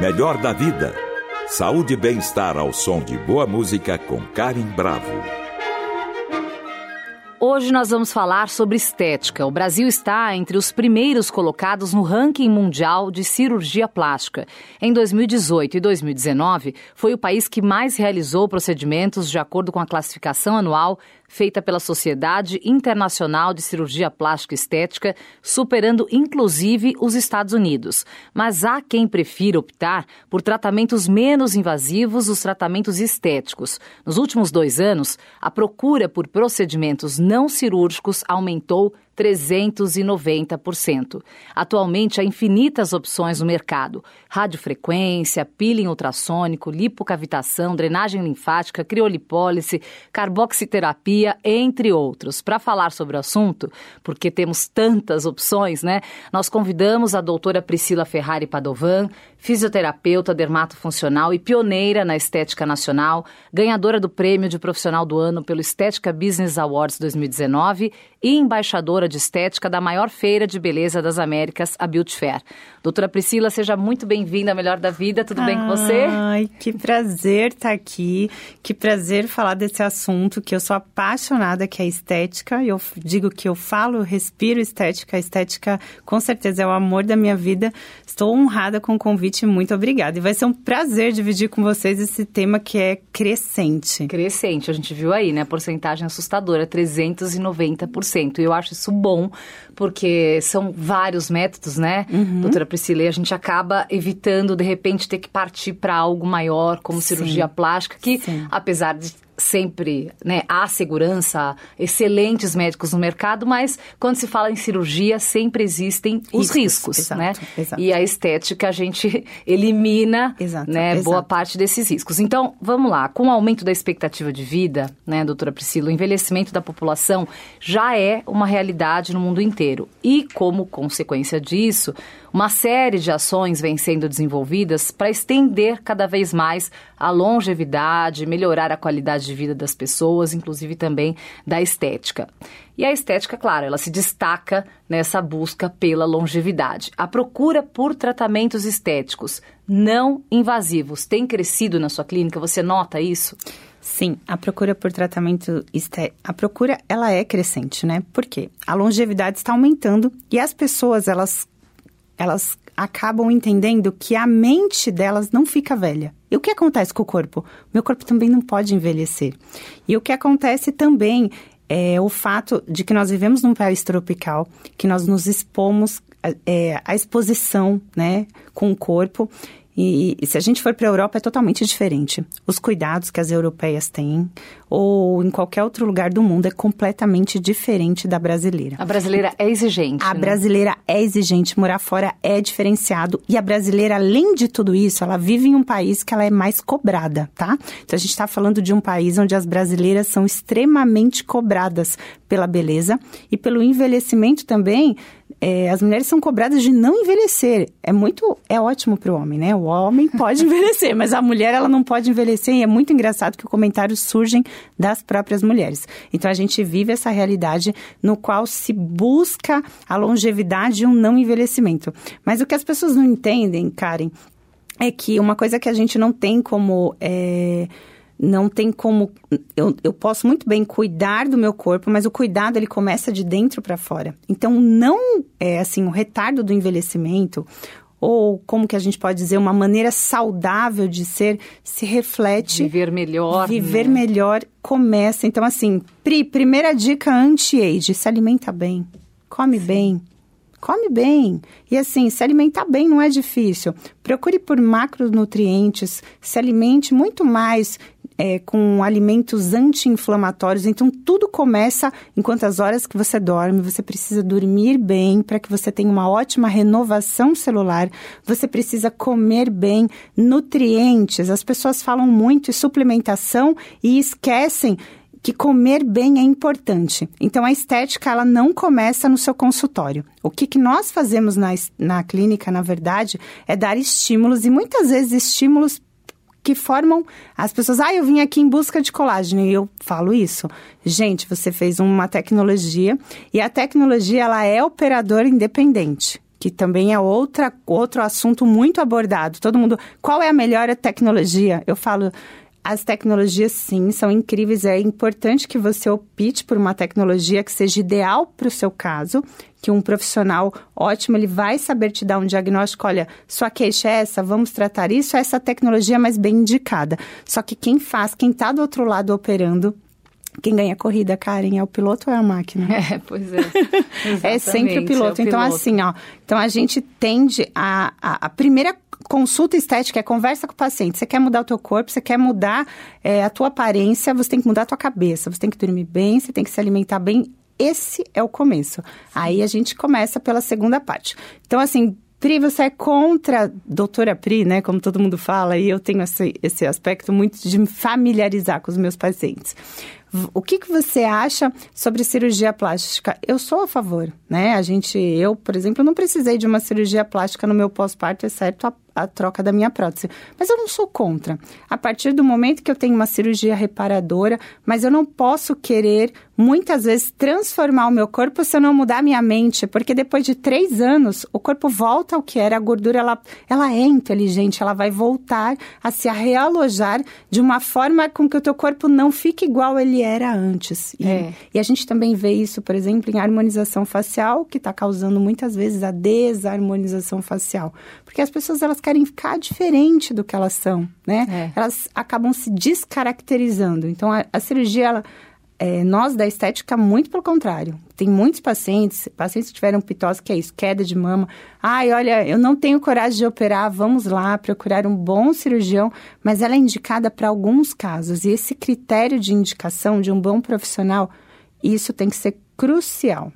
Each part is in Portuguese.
Melhor da vida. Saúde e bem-estar ao som de boa música com Karen Bravo. Hoje nós vamos falar sobre estética. O Brasil está entre os primeiros colocados no ranking mundial de cirurgia plástica. Em 2018 e 2019, foi o país que mais realizou procedimentos de acordo com a classificação anual feita pela Sociedade Internacional de Cirurgia Plástica Estética, superando inclusive os Estados Unidos. Mas há quem prefira optar por tratamentos menos invasivos, os tratamentos estéticos. Nos últimos dois anos, a procura por procedimentos não cirúrgicos aumentou 390%. Atualmente há infinitas opções no mercado: radiofrequência, peeling ultrassônico, lipocavitação, drenagem linfática, criolipólise, carboxiterapia, entre outros. Para falar sobre o assunto, porque temos tantas opções, né? Nós convidamos a doutora Priscila Ferrari Padovan, fisioterapeuta dermatofuncional e pioneira na estética nacional, ganhadora do prêmio de profissional do ano pelo Estética Business Awards 2019 e embaixadora de estética da maior feira de beleza das Américas, a Beauty Fair. Doutora Priscila, seja muito bem-vinda à Melhor da Vida. Tudo bem com você? Ai, que prazer estar aqui. Que prazer falar desse assunto que eu sou apaixonada, que é estética. Eu digo que eu falo, respiro estética. A estética, com certeza, é o amor da minha vida. Estou honrada com o convite. Muito obrigada. E vai ser um prazer dividir com vocês esse tema que é crescente. Crescente. A gente viu aí, né? A porcentagem assustadora, 390%. E eu acho isso bom, porque são vários métodos, né, uhum. doutora Priscila? E a gente acaba evitando, de repente, ter que partir para algo maior, como Sim. cirurgia plástica, que, Sim. apesar de sempre né, há segurança, excelentes médicos no mercado, mas quando se fala em cirurgia, sempre existem os riscos, riscos exato, né? Exato. E a estética a gente elimina exato, né, boa parte desses riscos. Então, vamos lá, com o aumento da expectativa de vida, né, doutora Priscila, o envelhecimento da população já é uma realidade no mundo inteiro. E como consequência disso, uma série de ações vem sendo desenvolvidas para estender cada vez mais a longevidade, melhorar a qualidade de vida das pessoas, inclusive também da estética. E a estética, claro, ela se destaca nessa busca pela longevidade. A procura por tratamentos estéticos não invasivos tem crescido na sua clínica? Você nota isso? Sim, a procura por tratamento a procura ela é crescente, né? Por quê? A longevidade está aumentando e as pessoas elas elas acabam entendendo que a mente delas não fica velha. E o que acontece com o corpo? Meu corpo também não pode envelhecer. E o que acontece também é o fato de que nós vivemos num país tropical, que nós nos expomos é, à exposição, né, com o corpo. E, e, se a gente for para a Europa é totalmente diferente. Os cuidados que as europeias têm, ou em qualquer outro lugar do mundo, é completamente diferente da brasileira. A brasileira é exigente. A né? brasileira é exigente, morar fora é diferenciado. E a brasileira, além de tudo isso, ela vive em um país que ela é mais cobrada, tá? Então a gente está falando de um país onde as brasileiras são extremamente cobradas pela beleza e pelo envelhecimento também é, as mulheres são cobradas de não envelhecer. É muito, é ótimo para o homem, né? O homem pode envelhecer, mas a mulher ela não pode envelhecer e é muito engraçado que os comentários surgem das próprias mulheres. Então a gente vive essa realidade no qual se busca a longevidade e um não envelhecimento. Mas o que as pessoas não entendem, Karen, é que uma coisa que a gente não tem como é, não tem como. Eu, eu posso muito bem cuidar do meu corpo, mas o cuidado ele começa de dentro para fora. Então, não é assim, o retardo do envelhecimento, ou como que a gente pode dizer, uma maneira saudável de ser, se reflete. Viver melhor. Viver né? melhor começa. Então, assim, Pri, primeira dica anti-age: se alimenta bem, come Sim. bem. Come bem. E assim, se alimentar bem não é difícil. Procure por macronutrientes, se alimente muito mais é, com alimentos anti-inflamatórios. Então, tudo começa enquanto as horas que você dorme. Você precisa dormir bem para que você tenha uma ótima renovação celular. Você precisa comer bem, nutrientes. As pessoas falam muito em suplementação e esquecem que comer bem é importante. Então, a estética, ela não começa no seu consultório. O que, que nós fazemos na, na clínica, na verdade, é dar estímulos, e muitas vezes estímulos que formam as pessoas. Ah, eu vim aqui em busca de colágeno e eu falo isso. Gente, você fez uma tecnologia e a tecnologia ela é operadora independente. que também é outra, outro assunto muito abordado. Todo mundo, qual é a melhor tecnologia? Eu falo, as tecnologias, sim, são incríveis. É importante que você opte por uma tecnologia que seja ideal para o seu caso, que um profissional ótimo ele vai saber te dar um diagnóstico. Olha, sua queixa é essa, vamos tratar isso. Essa tecnologia é mais bem indicada. Só que quem faz, quem está do outro lado operando, quem ganha a corrida, Karen, é o piloto ou é a máquina? É, pois é. é sempre o piloto. É o então, piloto. assim, ó. Então, a gente tende a, a, a, primeira consulta estética é conversa com o paciente. Você quer mudar o teu corpo, você quer mudar é, a tua aparência, você tem que mudar a tua cabeça. Você tem que dormir bem, você tem que se alimentar bem. Esse é o começo. Aí a gente começa pela segunda parte. Então, assim, Pri, você é contra doutora Pri, né? Como todo mundo fala, e eu tenho esse, esse aspecto muito de me familiarizar com os meus pacientes. O que, que você acha sobre cirurgia plástica? Eu sou a favor, né? A gente, eu, por exemplo, não precisei de uma cirurgia plástica no meu pós-parto, exceto a a troca da minha prótese. Mas eu não sou contra. A partir do momento que eu tenho uma cirurgia reparadora, mas eu não posso querer, muitas vezes, transformar o meu corpo se eu não mudar a minha mente, porque depois de três anos, o corpo volta ao que era. A gordura, ela, ela é inteligente, ela vai voltar a se realojar de uma forma com que o teu corpo não fique igual ele era antes. E, é. e a gente também vê isso, por exemplo, em harmonização facial, que está causando muitas vezes a desarmonização facial. Porque as pessoas, elas querem ficar diferente do que elas são, né? É. Elas acabam se descaracterizando. Então, a, a cirurgia, ela, é, nós da estética, muito pelo contrário. Tem muitos pacientes, pacientes que tiveram pitose, que é isso, queda de mama. Ai, olha, eu não tenho coragem de operar, vamos lá procurar um bom cirurgião, mas ela é indicada para alguns casos. E esse critério de indicação de um bom profissional, isso tem que ser crucial.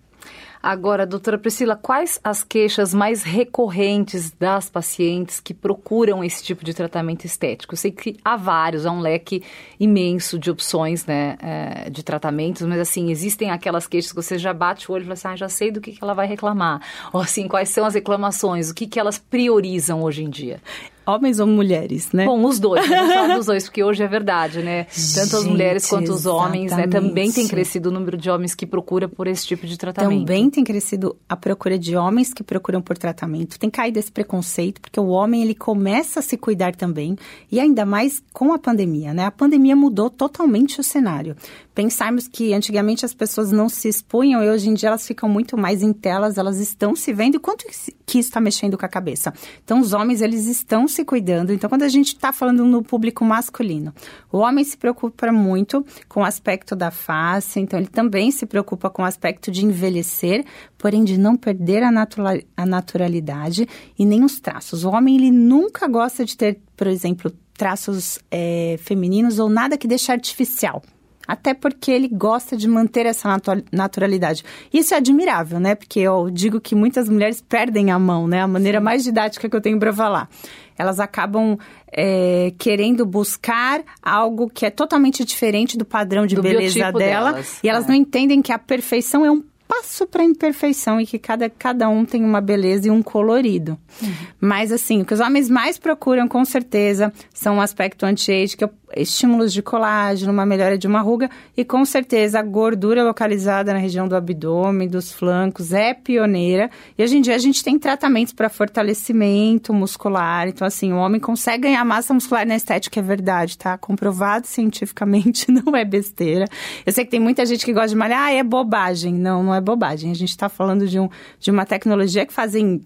Agora, doutora Priscila, quais as queixas mais recorrentes das pacientes que procuram esse tipo de tratamento estético? Eu sei que há vários, há um leque imenso de opções né, é, de tratamentos, mas assim, existem aquelas queixas que você já bate o olho e fala assim, ah, já sei do que, que ela vai reclamar. Ou assim, quais são as reclamações, o que, que elas priorizam hoje em dia? Homens ou mulheres, né? Bom, os dois, vamos dos dois, porque hoje é verdade, né? Tanto as mulheres quanto os homens, né? Também tem crescido o número de homens que procura por esse tipo de tratamento. Também tem crescido a procura de homens que procuram por tratamento. Tem caído esse preconceito, porque o homem, ele começa a se cuidar também, e ainda mais com a pandemia, né? A pandemia mudou totalmente o cenário pensarmos que antigamente as pessoas não se expunham e hoje em dia elas ficam muito mais em telas, elas estão se vendo e quanto que está mexendo com a cabeça. Então, os homens, eles estão se cuidando. Então, quando a gente está falando no público masculino, o homem se preocupa muito com o aspecto da face, então ele também se preocupa com o aspecto de envelhecer, porém de não perder a, natural, a naturalidade e nem os traços. O homem, ele nunca gosta de ter, por exemplo, traços é, femininos ou nada que deixe artificial. Até porque ele gosta de manter essa naturalidade. Isso é admirável, né? Porque eu digo que muitas mulheres perdem a mão, né? A maneira Sim. mais didática que eu tenho para falar. Elas acabam é, querendo buscar algo que é totalmente diferente do padrão de do beleza dela. Delas. E elas é. não entendem que a perfeição é um passo para a imperfeição e que cada, cada um tem uma beleza e um colorido. Uhum. Mas, assim, o que os homens mais procuram, com certeza, são um aspecto anti-age, que é estímulos de colágeno, uma melhora de uma ruga e, com certeza, a gordura localizada na região do abdômen, dos flancos, é pioneira. E, hoje em dia, a gente tem tratamentos para fortalecimento muscular. Então, assim, o homem consegue ganhar massa muscular na estética, é verdade, tá? Comprovado cientificamente, não é besteira. Eu sei que tem muita gente que gosta de malhar, ah, é bobagem. Não, não é bobagem. A gente está falando de, um, de uma tecnologia que fazem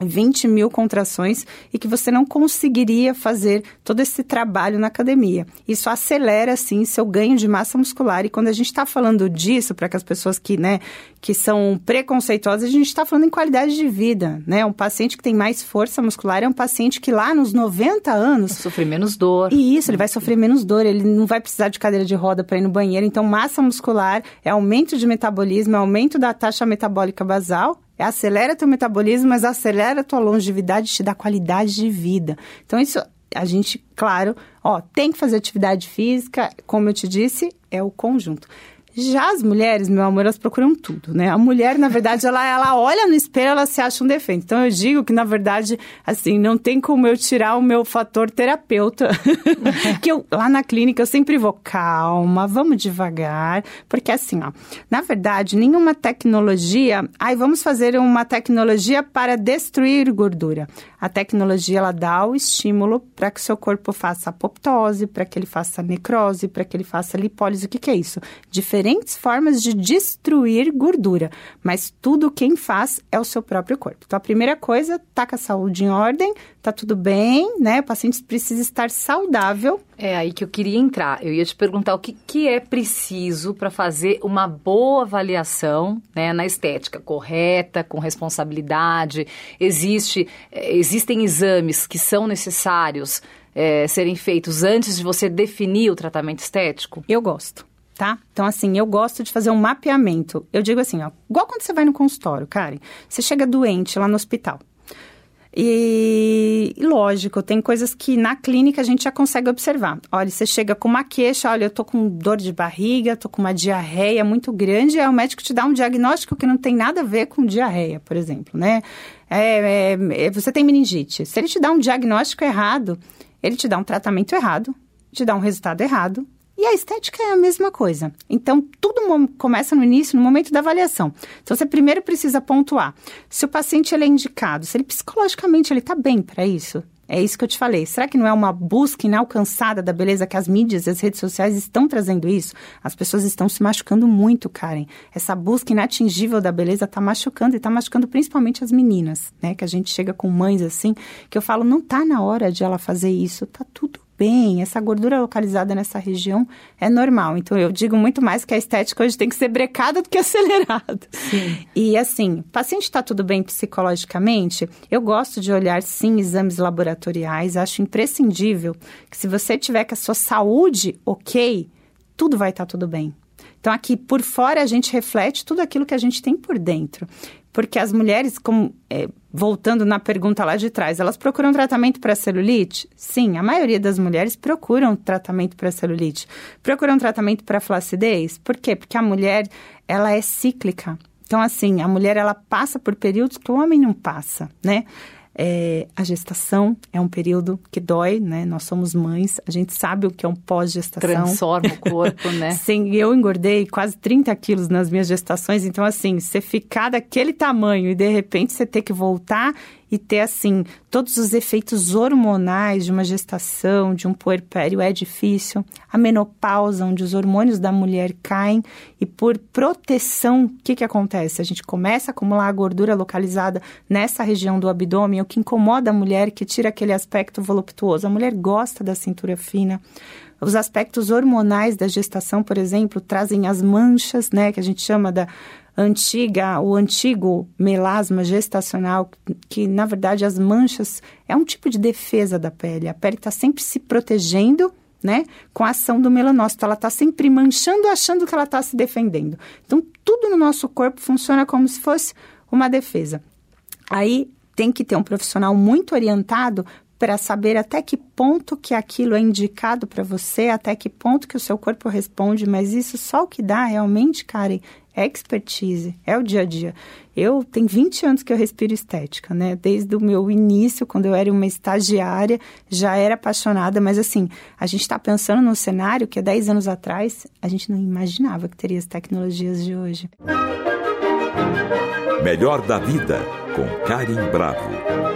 20 mil contrações e que você não conseguiria fazer todo esse trabalho na academia. Isso acelera, assim, seu ganho de massa muscular. E quando a gente está falando disso, para que as pessoas que, né, que são preconceituosas, a gente está falando em qualidade de vida, né? Um paciente que tem mais força muscular é um paciente que lá nos 90 anos... Vai sofrer menos dor. E isso, ele vai sofrer menos dor, ele não vai precisar de cadeira de roda para ir no banheiro. Então, massa muscular é aumento de metabolismo, é aumento da taxa metabólica basal, acelera teu metabolismo, mas acelera tua longevidade, te dá qualidade de vida. Então, isso a gente, claro, ó, tem que fazer atividade física, como eu te disse, é o conjunto. Já as mulheres, meu amor, elas procuram tudo, né? A mulher, na verdade, ela, ela olha no espelho, ela se acha um defeito. Então eu digo que, na verdade, assim, não tem como eu tirar o meu fator terapeuta. que eu, lá na clínica, eu sempre vou, calma, vamos devagar. Porque assim, ó, na verdade, nenhuma tecnologia. Ai, vamos fazer uma tecnologia para destruir gordura. A tecnologia, ela dá o estímulo para que seu corpo faça apoptose, para que ele faça necrose, para que ele faça lipólise. O que, que é isso? Diferente diferentes formas de destruir gordura, mas tudo quem faz é o seu próprio corpo. Então, a primeira coisa, tá com a saúde em ordem, tá tudo bem, né? O paciente precisa estar saudável. É aí que eu queria entrar. Eu ia te perguntar o que, que é preciso para fazer uma boa avaliação né, na estética correta, com responsabilidade. Existe, é, existem exames que são necessários é, serem feitos antes de você definir o tratamento estético? Eu gosto tá? Então, assim, eu gosto de fazer um mapeamento. Eu digo assim, ó, igual quando você vai no consultório, Karen, você chega doente lá no hospital. E, lógico, tem coisas que na clínica a gente já consegue observar. Olha, você chega com uma queixa, olha, eu tô com dor de barriga, tô com uma diarreia muito grande, aí o médico te dá um diagnóstico que não tem nada a ver com diarreia, por exemplo, né? É, é, é você tem meningite. Se ele te dá um diagnóstico errado, ele te dá um tratamento errado, te dá um resultado errado, e a estética é a mesma coisa. Então, tudo começa no início, no momento da avaliação. Então, você primeiro precisa pontuar se o paciente ele é indicado, se ele psicologicamente ele está bem para isso. É isso que eu te falei. Será que não é uma busca inalcançada da beleza que as mídias e as redes sociais estão trazendo isso? As pessoas estão se machucando muito, Karen. Essa busca inatingível da beleza está machucando e está machucando principalmente as meninas, né? Que a gente chega com mães assim, que eu falo, não tá na hora de ela fazer isso, tá tudo bem, essa gordura localizada nessa região é normal. Então eu digo muito mais que a estética hoje tem que ser brecada do que acelerada. Sim. E assim, paciente está tudo bem psicologicamente, eu gosto de olhar sim exames laboratoriais, acho imprescindível que se você tiver com a sua saúde ok, tudo vai estar tá tudo bem. Então, aqui por fora, a gente reflete tudo aquilo que a gente tem por dentro. Porque as mulheres, como, é, voltando na pergunta lá de trás, elas procuram tratamento para celulite? Sim, a maioria das mulheres procuram tratamento para celulite. Procuram tratamento para flacidez? Por quê? Porque a mulher, ela é cíclica. Então, assim, a mulher, ela passa por períodos que o homem não passa, né? É, a gestação é um período que dói, né? Nós somos mães, a gente sabe o que é um pós-gestação. Transforma o corpo, né? Sim, eu engordei quase 30 quilos nas minhas gestações, então assim, você ficar daquele tamanho e de repente você ter que voltar e ter, assim, todos os efeitos hormonais de uma gestação, de um puerpério é difícil. A menopausa, onde os hormônios da mulher caem e por proteção, o que, que acontece? A gente começa a acumular a gordura localizada nessa região do abdômen, o que incomoda a mulher, que tira aquele aspecto voluptuoso. A mulher gosta da cintura fina. Os aspectos hormonais da gestação, por exemplo, trazem as manchas, né, que a gente chama da antiga, o antigo melasma gestacional, que na verdade as manchas é um tipo de defesa da pele. A pele está sempre se protegendo, né, com a ação do melanócito. Ela está sempre manchando, achando que ela está se defendendo. Então, tudo no nosso corpo funciona como se fosse uma defesa. Aí tem que ter um profissional muito orientado para saber até que ponto que aquilo é indicado para você, até que ponto que o seu corpo responde, mas isso só o que dá realmente, Karen, é expertise, é o dia a dia. Eu tenho 20 anos que eu respiro estética, né? Desde o meu início, quando eu era uma estagiária, já era apaixonada, mas assim, a gente está pensando no cenário que há 10 anos atrás a gente não imaginava que teria as tecnologias de hoje. Melhor da vida com Karim Bravo.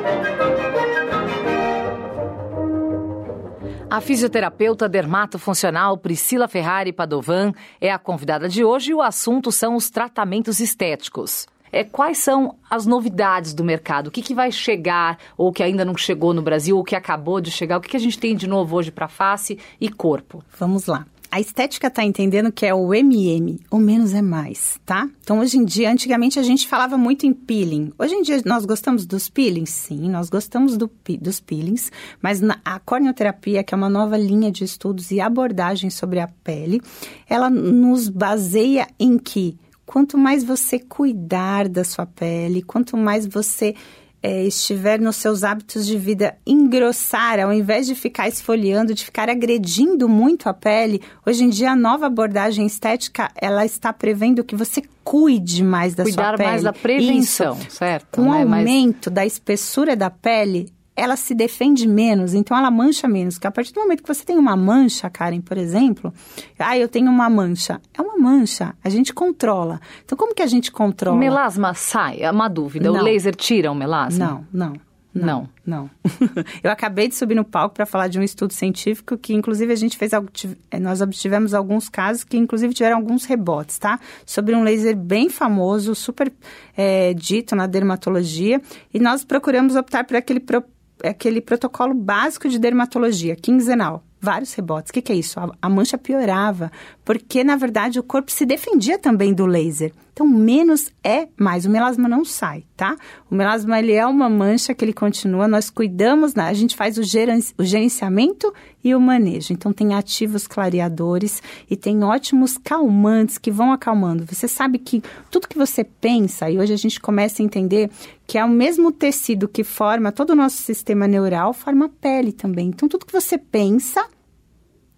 A fisioterapeuta dermatofuncional Priscila Ferrari Padovan é a convidada de hoje e o assunto são os tratamentos estéticos. É, quais são as novidades do mercado? O que, que vai chegar ou que ainda não chegou no Brasil ou que acabou de chegar? O que, que a gente tem de novo hoje para face e corpo? Vamos lá a estética está entendendo que é o MM, o menos é mais, tá? Então, hoje em dia, antigamente a gente falava muito em peeling. Hoje em dia, nós gostamos dos peelings? Sim, nós gostamos do, dos peelings, mas na, a corneoterapia, que é uma nova linha de estudos e abordagem sobre a pele, ela nos baseia em que quanto mais você cuidar da sua pele, quanto mais você é, estiver nos seus hábitos de vida engrossar, ao invés de ficar esfoliando, de ficar agredindo muito a pele, hoje em dia a nova abordagem estética ela está prevendo que você cuide mais da Cuidar sua pele. mais da prevenção, Isso. certo? Com o né? Mas- aumento da espessura da pele, ela se defende menos, então ela mancha menos. Porque a partir do momento que você tem uma mancha, Karen, por exemplo, ah, eu tenho uma mancha. É uma mancha, a gente controla. Então, como que a gente O controla? melasma sai, é uma dúvida. Não. O laser tira o melasma? Não, não. Não. Não. Eu acabei de subir no palco para falar de um estudo científico que, inclusive, a gente fez eh, Nós obtivemos alguns casos que, inclusive, tiveram alguns rebotes, tá? Sobre um laser bem famoso, super eh, dito na dermatologia. E nós procuramos optar por aquele, pro- aquele protocolo básico de dermatologia, quinzenal. Vários rebotes. O que, que é isso? A, a mancha piorava, porque, na verdade, o corpo se defendia também do laser. Então, menos é mais. O melasma não sai, tá? O melasma, ele é uma mancha que ele continua. Nós cuidamos, né? a gente faz o, o gerenciamento e o manejo. Então, tem ativos clareadores e tem ótimos calmantes que vão acalmando. Você sabe que tudo que você pensa, e hoje a gente começa a entender que é o mesmo tecido que forma todo o nosso sistema neural, forma a pele também. Então, tudo que você pensa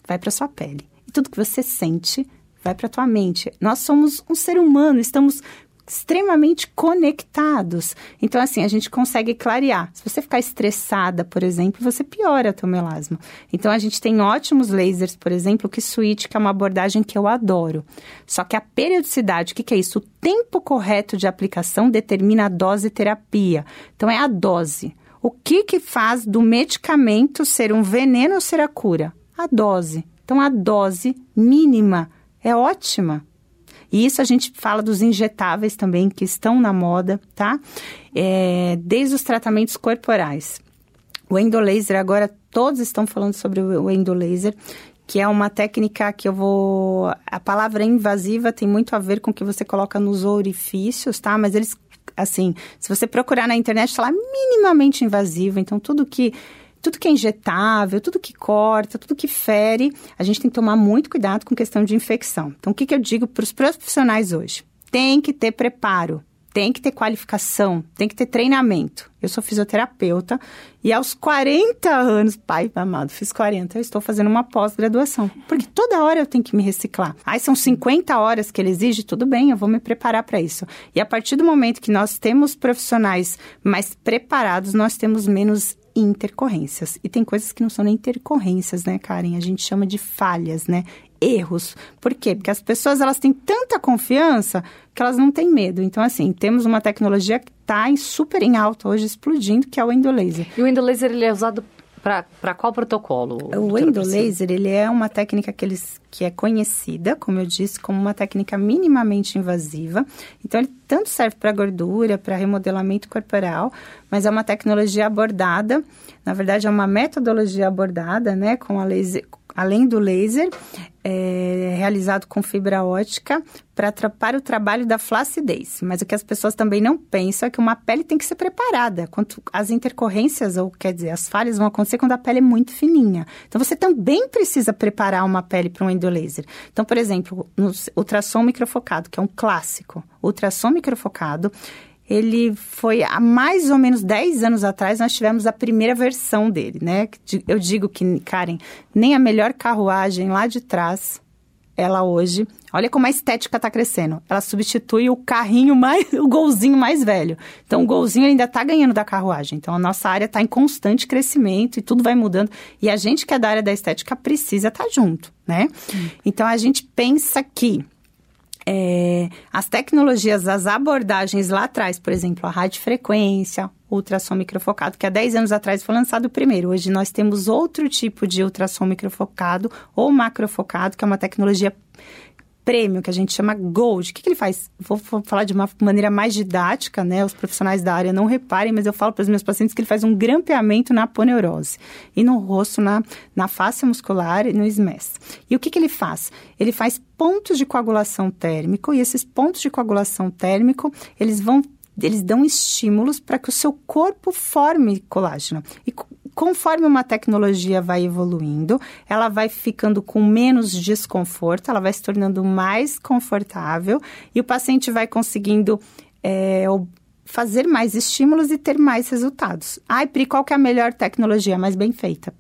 vai para sua pele. E tudo que você sente vai para tua mente. Nós somos um ser humano, estamos extremamente conectados. Então, assim, a gente consegue clarear. Se você ficar estressada, por exemplo, você piora teu melasma. Então, a gente tem ótimos lasers, por exemplo, que Switch, que é uma abordagem que eu adoro. Só que a periodicidade, o que, que é isso? O tempo correto de aplicação determina a dose terapia. Então, é a dose. O que que faz do medicamento ser um veneno ou ser a cura? A dose. Então, a dose mínima é ótima. E isso a gente fala dos injetáveis também, que estão na moda, tá? É, desde os tratamentos corporais. O endolaser, agora todos estão falando sobre o endolaser, que é uma técnica que eu vou. A palavra invasiva tem muito a ver com o que você coloca nos orifícios, tá? Mas eles, assim, se você procurar na internet, tá lá minimamente invasivo. Então, tudo que. Tudo que é injetável, tudo que corta, tudo que fere, a gente tem que tomar muito cuidado com questão de infecção. Então, o que, que eu digo para os profissionais hoje? Tem que ter preparo, tem que ter qualificação, tem que ter treinamento. Eu sou fisioterapeuta e aos 40 anos, pai amado, fiz 40, eu estou fazendo uma pós-graduação. Porque toda hora eu tenho que me reciclar. Aí são 50 horas que ele exige, tudo bem, eu vou me preparar para isso. E a partir do momento que nós temos profissionais mais preparados, nós temos menos intercorrências. E tem coisas que não são nem intercorrências, né, Karen? A gente chama de falhas, né? Erros. Por quê? Porque as pessoas elas têm tanta confiança que elas não têm medo. Então, assim, temos uma tecnologia que está super em alta hoje, explodindo, que é o endolaser. E o endolaser, ele é usado para qual protocolo? O endolaser, ele é uma técnica que, eles, que é conhecida, como eu disse, como uma técnica minimamente invasiva. Então, ele tanto serve para gordura, para remodelamento corporal, mas é uma tecnologia abordada, na verdade, é uma metodologia abordada, né, com a laser, além do laser, é, realizado com fibra ótica, para o trabalho da flacidez. Mas o que as pessoas também não pensam é que uma pele tem que ser preparada. Quanto as intercorrências, ou quer dizer, as falhas vão acontecer quando a pele é muito fininha. Então, você também precisa preparar uma pele para um endolaser. Então, por exemplo, no ultrassom microfocado, que é um clássico. Ultrassom microfocado, ele foi há mais ou menos 10 anos atrás, nós tivemos a primeira versão dele, né? Eu digo que, Karen, nem a melhor carruagem lá de trás, ela hoje, olha como a estética está crescendo. Ela substitui o carrinho mais, o golzinho mais velho. Então, o golzinho ainda está ganhando da carruagem. Então, a nossa área está em constante crescimento e tudo vai mudando. E a gente que é da área da estética precisa estar junto, né? Então, a gente pensa que é, as tecnologias, as abordagens lá atrás, por exemplo, a radiofrequência, ultrassom microfocado, que há 10 anos atrás foi lançado o primeiro. Hoje nós temos outro tipo de ultrassom microfocado ou macrofocado, que é uma tecnologia prêmio, que a gente chama Gold. O que, que ele faz? Vou, vou falar de uma maneira mais didática, né? Os profissionais da área não reparem, mas eu falo para os meus pacientes que ele faz um grampeamento na aponeurose e no rosto, na, na face muscular e no SMES. E o que, que ele faz? Ele faz pontos de coagulação térmico e esses pontos de coagulação térmico, eles vão eles dão estímulos para que o seu corpo forme colágeno. E conforme uma tecnologia vai evoluindo, ela vai ficando com menos desconforto, ela vai se tornando mais confortável e o paciente vai conseguindo é, fazer mais estímulos e ter mais resultados. Ai, Pri, qual que é a melhor tecnologia? Mais bem feita.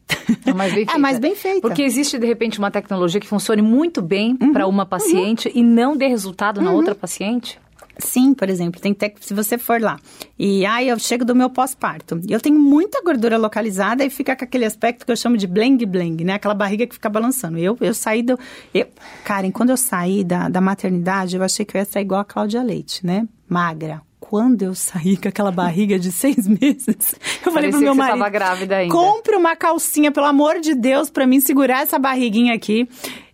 É mais bem feita. É mais bem feita. Porque existe, de repente, uma tecnologia que funcione muito bem uhum, para uma paciente uhum. e não dê resultado uhum. na outra paciente? Sim, por exemplo, tem te... se você for lá e aí eu chego do meu pós-parto, eu tenho muita gordura localizada e fica com aquele aspecto que eu chamo de bleng bleng, né? Aquela barriga que fica balançando. Eu, eu saí do. Eu... Karen, quando eu saí da, da maternidade, eu achei que eu ia sair igual a Cláudia Leite, né? Magra, quando eu saí com aquela barriga de seis meses, eu falei pro meu marido, você grávida ainda. compre uma calcinha, pelo amor de Deus, para mim segurar essa barriguinha aqui.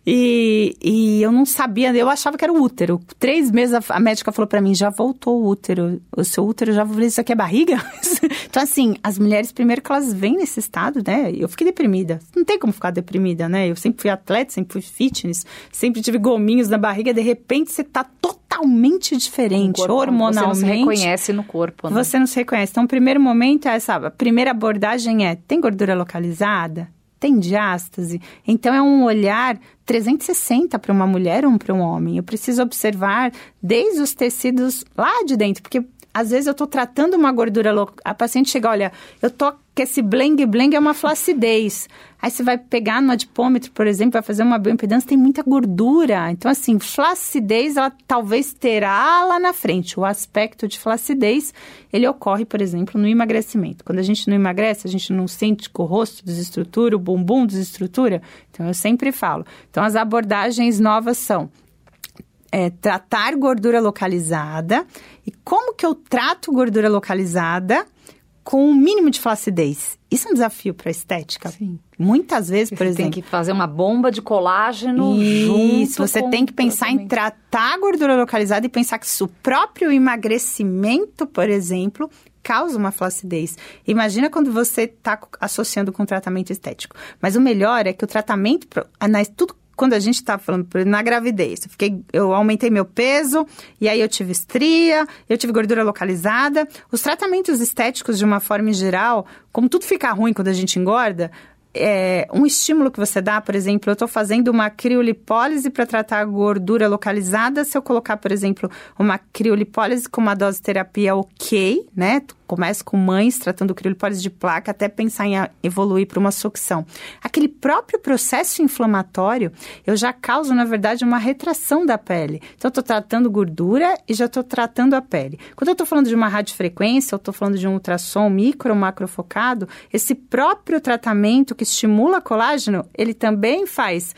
E, e eu não sabia, eu achava que era o útero. Três meses a, a médica falou para mim, já voltou o útero. O seu útero já falei, isso aqui é barriga? então, assim, as mulheres, primeiro que elas vêm nesse estado, né? Eu fiquei deprimida. Não tem como ficar deprimida, né? Eu sempre fui atleta, sempre fui fitness, sempre tive gominhos na barriga. De repente, você tá totalmente diferente, corpo, hormonalmente. Você não se reconhece no corpo, né? Você não se reconhece. Então, o primeiro momento é essa, a primeira abordagem é, tem gordura localizada? tem diástase. Então é um olhar 360 para uma mulher ou para um homem. Eu preciso observar desde os tecidos lá de dentro, porque às vezes eu estou tratando uma gordura louca. A paciente chega, olha, eu tô que esse bleng bleng é uma flacidez. Aí você vai pegar no adipômetro, por exemplo, vai fazer uma bioimpedância, tem muita gordura. Então, assim, flacidez, ela talvez terá lá na frente. O aspecto de flacidez, ele ocorre, por exemplo, no emagrecimento. Quando a gente não emagrece, a gente não sente que o rosto desestrutura, o bumbum desestrutura. Então, eu sempre falo. Então, as abordagens novas são é, tratar gordura localizada. E como que eu trato gordura localizada? com o um mínimo de flacidez. Isso é um desafio para a estética. Sim. Muitas vezes, por você exemplo. tem que fazer uma bomba de colágeno Isso, você tem que pensar em tratar a gordura localizada e pensar que o próprio emagrecimento, por exemplo, causa uma flacidez. Imagina quando você está associando com tratamento estético. Mas o melhor é que o tratamento, tudo quando a gente está falando na gravidez, eu, fiquei, eu aumentei meu peso, e aí eu tive estria, eu tive gordura localizada. Os tratamentos estéticos, de uma forma geral, como tudo fica ruim quando a gente engorda, é, um estímulo que você dá, por exemplo, eu estou fazendo uma criolipólise para tratar a gordura localizada. Se eu colocar, por exemplo, uma criolipólise com uma dose de terapia ok, né? Começa com mães tratando criolipólise de placa até pensar em evoluir para uma sucção. Aquele próprio processo inflamatório, eu já causo, na verdade, uma retração da pele. Então, eu estou tratando gordura e já estou tratando a pele. Quando eu estou falando de uma radiofrequência, eu estou falando de um ultrassom micro ou macrofocado, esse próprio tratamento que estimula colágeno, ele também faz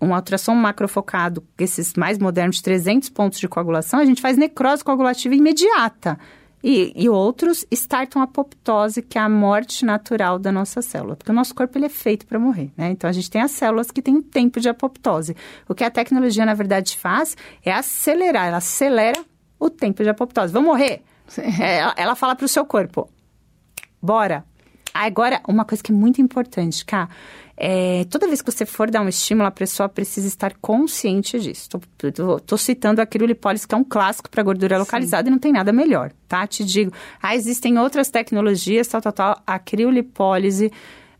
um ultrassom macrofocado, esses mais modernos, de 300 pontos de coagulação, a gente faz necrose coagulativa imediata. E, e, outros startam apoptose, que é a morte natural da nossa célula. Porque o nosso corpo ele é feito para morrer, né? Então, a gente tem as células que têm um tempo de apoptose. O que a tecnologia, na verdade, faz é acelerar. Ela acelera o tempo de apoptose. Vamos morrer? É, ela, ela fala para o seu corpo, bora. Agora, uma coisa que é muito importante, Cá, é, toda vez que você for dar um estímulo, a pessoa precisa estar consciente disso. Estou citando a criolipólise, que é um clássico para gordura localizada Sim. e não tem nada melhor, tá? Te digo, ah, existem outras tecnologias, tal, tal, tal. A criolipólise,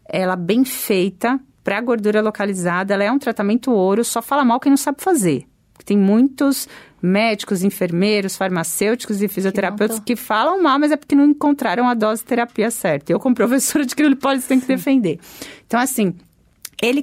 ela bem feita para gordura localizada, ela é um tratamento ouro, só fala mal quem não sabe fazer. Tem muitos médicos, enfermeiros, farmacêuticos e fisioterapeutas que, que, falam mal, mas é porque não encontraram a dose de terapia certa. Eu, como professora de criolipólise, tenho que defender. Então, assim, ele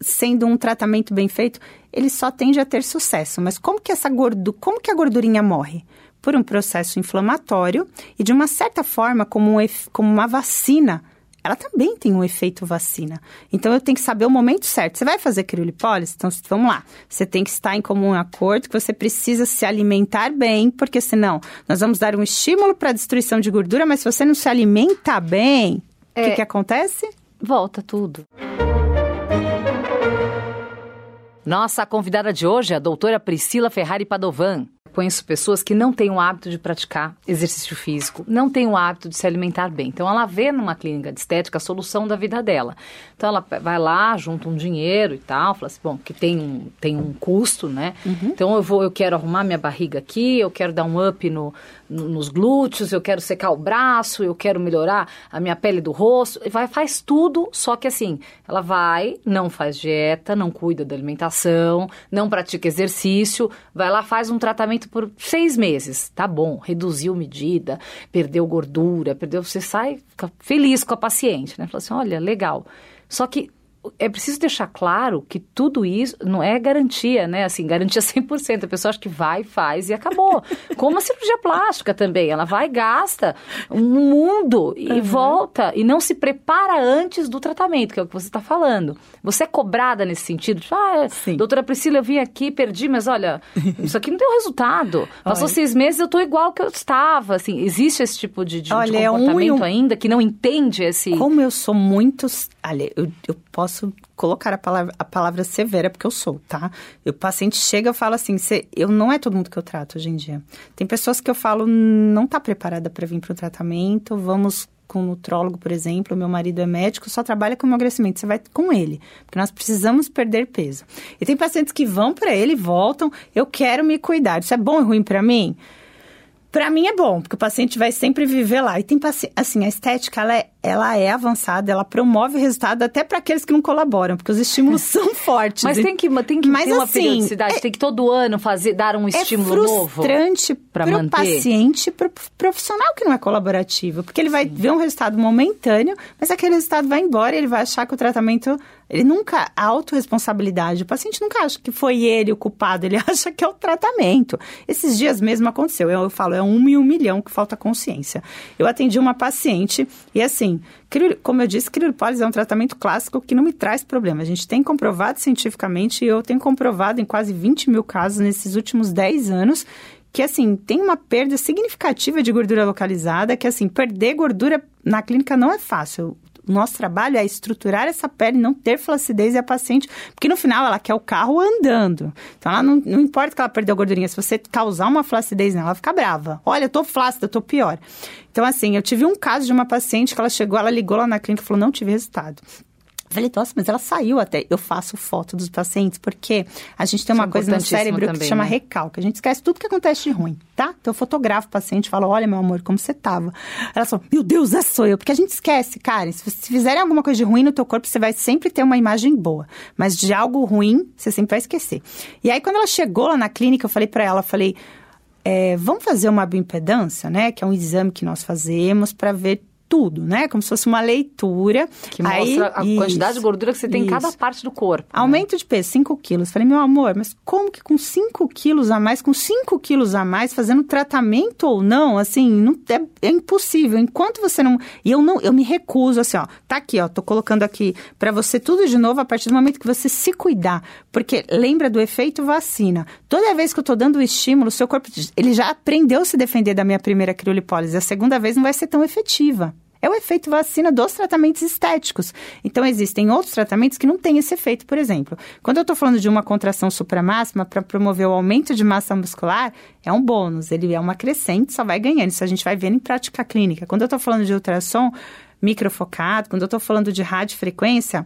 sendo um tratamento bem feito, ele só tende a ter sucesso. Mas como que essa gordura, como que a gordurinha morre? Por um processo inflamatório e de uma certa forma como, um, como uma vacina ela também tem um efeito vacina. Então eu tenho que saber o momento certo. Você vai fazer criolipólise? Então vamos lá. Você tem que estar em comum acordo que você precisa se alimentar bem, porque senão nós vamos dar um estímulo para a destruição de gordura, mas se você não se alimenta bem, o é, que, que acontece? Volta tudo. Nossa convidada de hoje é a doutora Priscila Ferrari Padovan. Conheço pessoas que não têm o hábito de praticar exercício físico, não têm o hábito de se alimentar bem. Então, ela vê numa clínica de estética a solução da vida dela. Então, ela vai lá, junta um dinheiro e tal, fala assim, bom, que tem um, tem um custo, né? Uhum. Então, eu vou, eu quero arrumar minha barriga aqui, eu quero dar um up no, nos glúteos, eu quero secar o braço, eu quero melhorar a minha pele do rosto. Vai, faz tudo, só que assim, ela vai, não faz dieta, não cuida da alimentação, não pratica exercício, vai lá, faz um tratamento tratamento por seis meses. Tá bom, reduziu medida, perdeu gordura, perdeu. Você sai, fica feliz com a paciente, né? Fala assim: olha, legal. Só que é preciso deixar claro que tudo isso não é garantia, né? Assim, garantia 100%. A pessoa acha que vai, faz e acabou. Como a cirurgia plástica também. Ela vai, gasta um mundo e uhum. volta. E não se prepara antes do tratamento, que é o que você está falando. Você é cobrada nesse sentido? Tipo, ah, Sim. doutora Priscila, eu vim aqui, perdi, mas olha, isso aqui não deu resultado. Passou seis meses, eu estou igual que eu estava. Assim, existe esse tipo de, de, olha, de comportamento é um... ainda que não entende esse... Como eu sou muito... Olha, eu, eu posso colocar a palavra, a palavra severa, porque eu sou, tá? E o paciente chega e fala assim, eu não é todo mundo que eu trato hoje em dia. Tem pessoas que eu falo, não tá preparada para vir para o tratamento, vamos com um nutrólogo, por exemplo, meu marido é médico, só trabalha com emagrecimento, você vai com ele, porque nós precisamos perder peso. E tem pacientes que vão para ele e voltam, eu quero me cuidar, isso é bom ou ruim para mim? Para mim é bom, porque o paciente vai sempre viver lá. E tem paciente, assim, a estética, ela é, ela é avançada, ela promove resultado até para aqueles que não colaboram, porque os estímulos são fortes. Mas tem que, tem que Mas, ter uma assim, periodicidade, é, tem que todo ano fazer, dar um estímulo é novo. É frustrante para o paciente, para o profissional que não é colaborativo, porque ele vai Sim. ver um resultado momentâneo, mas aquele resultado vai embora e ele vai achar que o tratamento ele nunca, a autorresponsabilidade, o paciente nunca acha que foi ele o culpado, ele acha que é o tratamento. Esses dias mesmo aconteceu, eu, eu falo, é um e um milhão que falta consciência. Eu atendi uma paciente e assim, como eu disse, criolipólise é um tratamento clássico que não me traz problema. A gente tem comprovado cientificamente, e eu tenho comprovado em quase 20 mil casos nesses últimos 10 anos, que assim, tem uma perda significativa de gordura localizada, que assim, perder gordura na clínica não é fácil. Nosso trabalho é estruturar essa pele, não ter flacidez e a paciente, porque no final ela quer o carro andando. Então ela não, não importa que ela perdeu gordurinha, se você causar uma flacidez nela, ela fica brava. Olha, eu tô flácida, eu tô pior. Então assim, eu tive um caso de uma paciente que ela chegou, ela ligou lá na clínica e falou: "Não tive resultado". Falei, nossa, mas ela saiu até. Eu faço foto dos pacientes, porque a gente tem uma Isso é coisa no cérebro também, que se chama né? recalque. A gente esquece tudo que acontece de ruim, tá? Então eu fotografo o paciente e falo, olha, meu amor, como você tava. Ela fala, meu Deus, essa sou eu. Porque a gente esquece, cara. Se, se fizerem alguma coisa de ruim no teu corpo, você vai sempre ter uma imagem boa. Mas de algo ruim, você sempre vai esquecer. E aí, quando ela chegou lá na clínica, eu falei para ela, falei, é, vamos fazer uma bioimpedância, né? Que é um exame que nós fazemos para ver tudo, né? Como se fosse uma leitura. Que Aí, mostra a isso, quantidade de gordura que você tem isso. em cada parte do corpo. Né? Aumento né? de peso, 5 quilos. Falei, meu amor, mas como que com 5 quilos a mais, com 5 quilos a mais, fazendo tratamento ou não, assim, não, é, é, impossível. Enquanto você não. E eu não, eu me recuso, assim, ó. Tá aqui, ó. Tô colocando aqui para você tudo de novo a partir do momento que você se cuidar. Porque lembra do efeito vacina. Toda vez que eu tô dando o estímulo, seu corpo, ele já aprendeu a se defender da minha primeira criolipólise. A segunda vez não vai ser tão efetiva é o efeito vacina dos tratamentos estéticos. Então, existem outros tratamentos que não têm esse efeito, por exemplo. Quando eu estou falando de uma contração supramáxima para promover o aumento de massa muscular, é um bônus, ele é uma crescente, só vai ganhando. Isso a gente vai vendo em prática clínica. Quando eu estou falando de ultrassom microfocado, quando eu estou falando de radiofrequência,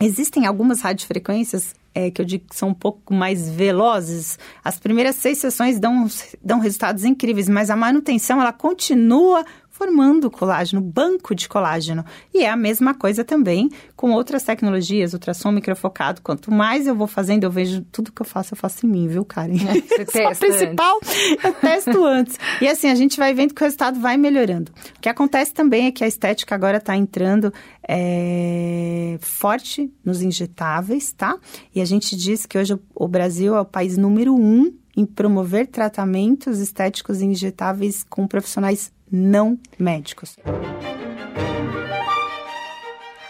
existem algumas radiofrequências é, que eu digo que são um pouco mais velozes, as primeiras seis sessões dão, dão resultados incríveis, mas a manutenção ela continua formando colágeno, banco de colágeno. E é a mesma coisa também com outras tecnologias, ultrassom microfocado. Quanto mais eu vou fazendo, eu vejo tudo que eu faço, eu faço em mim, viu, Karen? É, você testa principal, antes. eu testo antes. E assim, a gente vai vendo que o resultado vai melhorando. O que acontece também é que a estética agora está entrando é, forte nos injetáveis, tá? E a gente diz que hoje o Brasil é o país número um em promover tratamentos estéticos injetáveis com profissionais não médicos.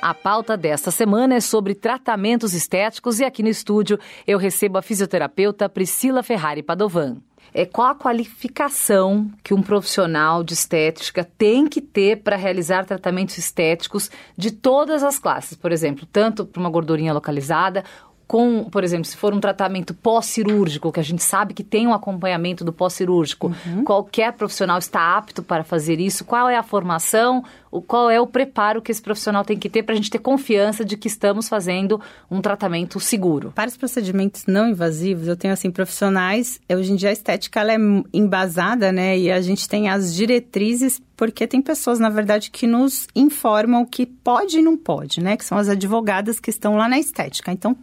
A pauta desta semana é sobre tratamentos estéticos e aqui no estúdio eu recebo a fisioterapeuta Priscila Ferrari Padovan. É qual a qualificação que um profissional de estética tem que ter para realizar tratamentos estéticos de todas as classes, por exemplo, tanto para uma gordurinha localizada com, por exemplo, se for um tratamento pós-cirúrgico, que a gente sabe que tem um acompanhamento do pós-cirúrgico, uhum. qualquer profissional está apto para fazer isso? Qual é a formação? O, qual é o preparo que esse profissional tem que ter para a gente ter confiança de que estamos fazendo um tratamento seguro? Para os procedimentos não invasivos, eu tenho assim profissionais. Hoje em dia a estética ela é embasada, né? E a gente tem as diretrizes porque tem pessoas, na verdade, que nos informam o que pode e não pode, né? Que são as advogadas que estão lá na estética. Então,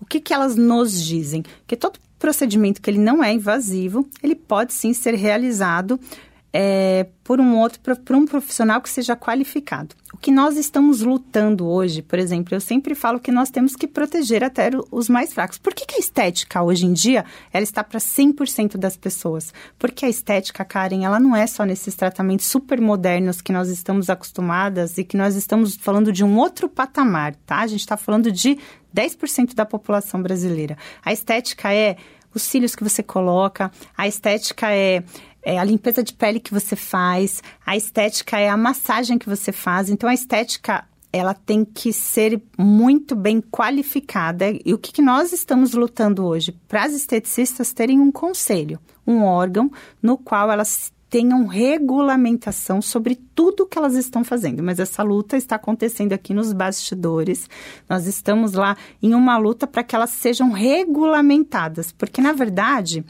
o que, que elas nos dizem? Que todo procedimento que ele não é invasivo, ele pode sim ser realizado é, por um outro, por um profissional que seja qualificado. O que nós estamos lutando hoje, por exemplo, eu sempre falo que nós temos que proteger até os mais fracos. Por que, que a estética hoje em dia ela está para 100% das pessoas? Porque a estética, Karen, ela não é só nesses tratamentos super modernos que nós estamos acostumadas e que nós estamos falando de um outro patamar, tá? A gente está falando de 10% da população brasileira. A estética é os cílios que você coloca, a estética é é a limpeza de pele que você faz, a estética é a massagem que você faz. Então, a estética ela tem que ser muito bem qualificada. E o que, que nós estamos lutando hoje? Para as esteticistas terem um conselho, um órgão no qual elas tenham regulamentação sobre tudo que elas estão fazendo. Mas essa luta está acontecendo aqui nos bastidores. Nós estamos lá em uma luta para que elas sejam regulamentadas, porque na verdade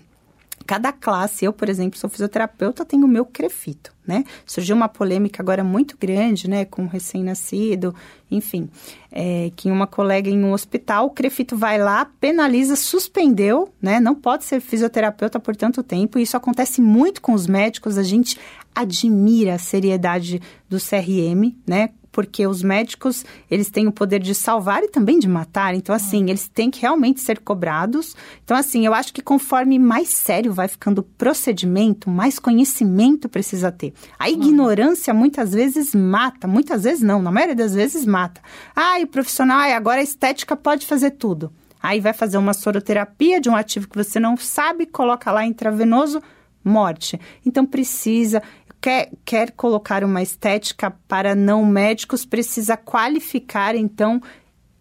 cada classe, eu, por exemplo, sou fisioterapeuta, tenho o meu crefito, né? Surgiu uma polêmica agora muito grande, né, com um recém-nascido, enfim, é, que uma colega em um hospital, o crefito vai lá, penaliza, suspendeu, né? Não pode ser fisioterapeuta por tanto tempo, e isso acontece muito com os médicos, a gente admira a seriedade do CRM, né? porque os médicos, eles têm o poder de salvar e também de matar. Então, assim, uhum. eles têm que realmente ser cobrados. Então, assim, eu acho que conforme mais sério vai ficando o procedimento, mais conhecimento precisa ter. A ignorância muitas vezes mata, muitas vezes não, na maioria das vezes mata. Ah, e o profissional, ah, agora a estética pode fazer tudo. Aí vai fazer uma soroterapia de um ativo que você não sabe, coloca lá intravenoso, morte. Então precisa quer, quer colocar uma estética para não médicos, precisa qualificar, então,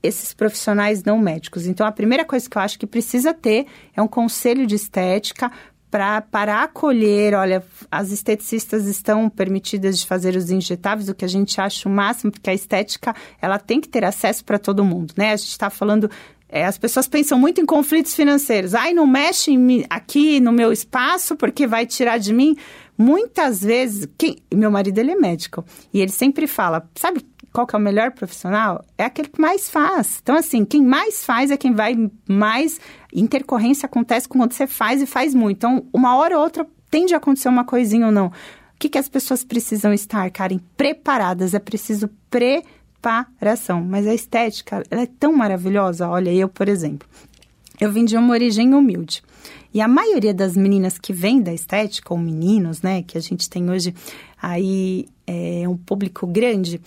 esses profissionais não médicos. Então, a primeira coisa que eu acho que precisa ter é um conselho de estética para, para acolher, olha, as esteticistas estão permitidas de fazer os injetáveis, o que a gente acha o máximo, porque a estética, ela tem que ter acesso para todo mundo, né? A gente está falando é, as pessoas pensam muito em conflitos financeiros. Ai, não mexe aqui no meu espaço porque vai tirar de mim. Muitas vezes, quem, meu marido ele é médico e ele sempre fala, sabe qual que é o melhor profissional? É aquele que mais faz. Então, assim, quem mais faz é quem vai mais. Intercorrência acontece quando você faz e faz muito. Então, uma hora ou outra tende a acontecer uma coisinha ou não. O que, que as pessoas precisam estar, Karen? Preparadas. É preciso preparação. Mas a estética, ela é tão maravilhosa. Olha, eu, por exemplo, eu vim de uma origem humilde. E a maioria das meninas que vêm da estética, ou meninos, né, que a gente tem hoje aí é, um público grande,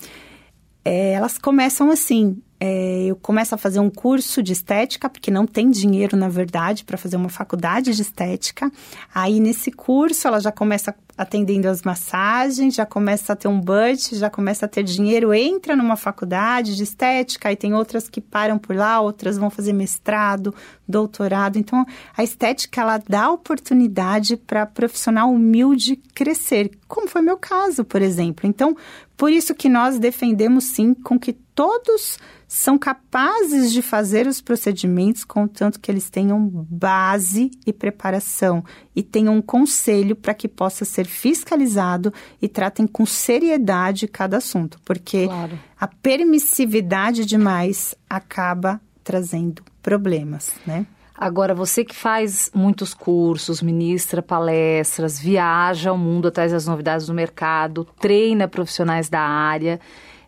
é, elas começam assim. É, eu começo a fazer um curso de estética, porque não tem dinheiro, na verdade, para fazer uma faculdade de estética. Aí, nesse curso, ela já começa atendendo as massagens, já começa a ter um budget, já começa a ter dinheiro, entra numa faculdade de estética, aí tem outras que param por lá, outras vão fazer mestrado, doutorado. Então, a estética, ela dá oportunidade para profissional humilde crescer, como foi meu caso, por exemplo. Então, por isso que nós defendemos, sim, com que todos são capazes de fazer os procedimentos, contanto que eles tenham base e preparação e tenham um conselho para que possa ser fiscalizado e tratem com seriedade cada assunto, porque claro. a permissividade demais acaba trazendo problemas, né? Agora, você que faz muitos cursos, ministra palestras, viaja ao mundo atrás das novidades do mercado, treina profissionais da área,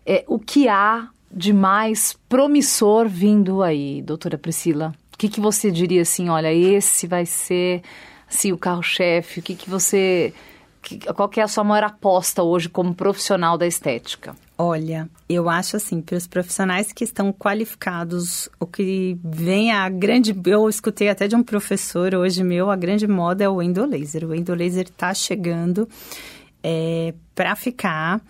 é, o que há de mais promissor vindo aí, doutora Priscila? O que, que você diria assim, olha, esse vai ser assim, o carro-chefe? O que, que você. Que, qual que é a sua maior aposta hoje como profissional da estética? Olha, eu acho assim, para os profissionais que estão qualificados, o que vem a grande. Eu escutei até de um professor hoje meu, a grande moda é o endolaser. O endolaser está chegando é, para ficar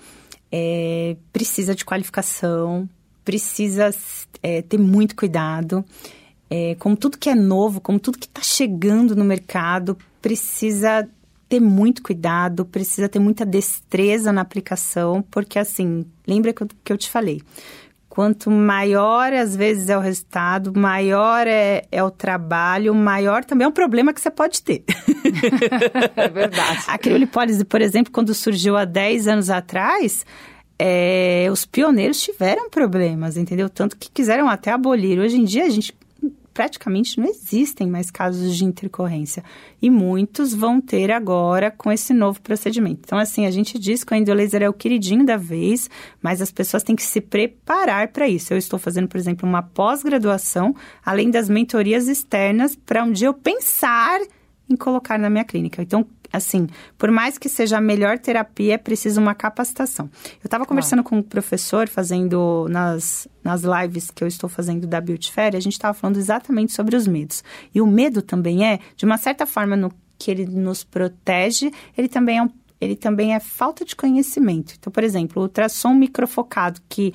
é, precisa de qualificação, precisa é, ter muito cuidado. É, como tudo que é novo, como tudo que está chegando no mercado, precisa ter muito cuidado, precisa ter muita destreza na aplicação, porque assim, lembra que eu, que eu te falei, quanto maior às vezes é o resultado, maior é, é, o trabalho, maior também é o problema que você pode ter. é verdade. A criolipólise, por exemplo, quando surgiu há 10 anos atrás, é, os pioneiros tiveram problemas, entendeu? Tanto que quiseram até abolir. Hoje em dia a gente praticamente não existem mais casos de intercorrência. E muitos vão ter agora com esse novo procedimento. Então, assim, a gente diz que o endolaser é o queridinho da vez, mas as pessoas têm que se preparar para isso. Eu estou fazendo, por exemplo, uma pós-graduação, além das mentorias externas, para um dia eu pensar em colocar na minha clínica. Então, assim, por mais que seja a melhor terapia, é preciso uma capacitação. Eu estava conversando com um professor, fazendo nas, nas lives que eu estou fazendo da Beauty Fair, a gente estava falando exatamente sobre os medos. E o medo também é, de uma certa forma, no que ele nos protege, ele também é, um, ele também é falta de conhecimento. Então, por exemplo, o ultrassom microfocado, que,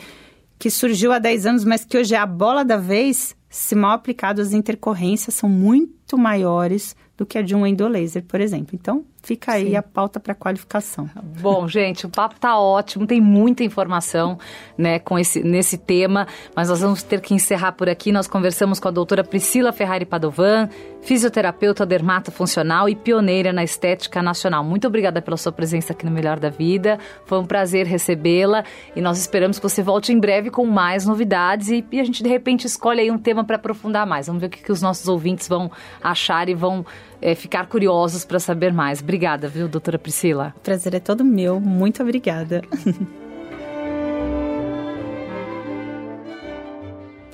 que surgiu há 10 anos, mas que hoje é a bola da vez, se mal aplicado, as intercorrências são muito maiores do que a de um endolaser, por exemplo. Então, fica aí Sim. a pauta para qualificação. Bom, gente, o papo tá ótimo, tem muita informação, né, com esse nesse tema, mas nós vamos ter que encerrar por aqui. Nós conversamos com a doutora Priscila Ferrari Padovan, fisioterapeuta dermatofuncional e pioneira na estética nacional. Muito obrigada pela sua presença aqui no Melhor da Vida. Foi um prazer recebê-la e nós esperamos que você volte em breve com mais novidades e, e a gente de repente escolhe aí um tema para aprofundar mais. Vamos ver o que, que os nossos ouvintes vão achar e vão é, ficar curiosos para saber mais. Obrigada, viu, doutora Priscila? O prazer é todo meu. Muito obrigada.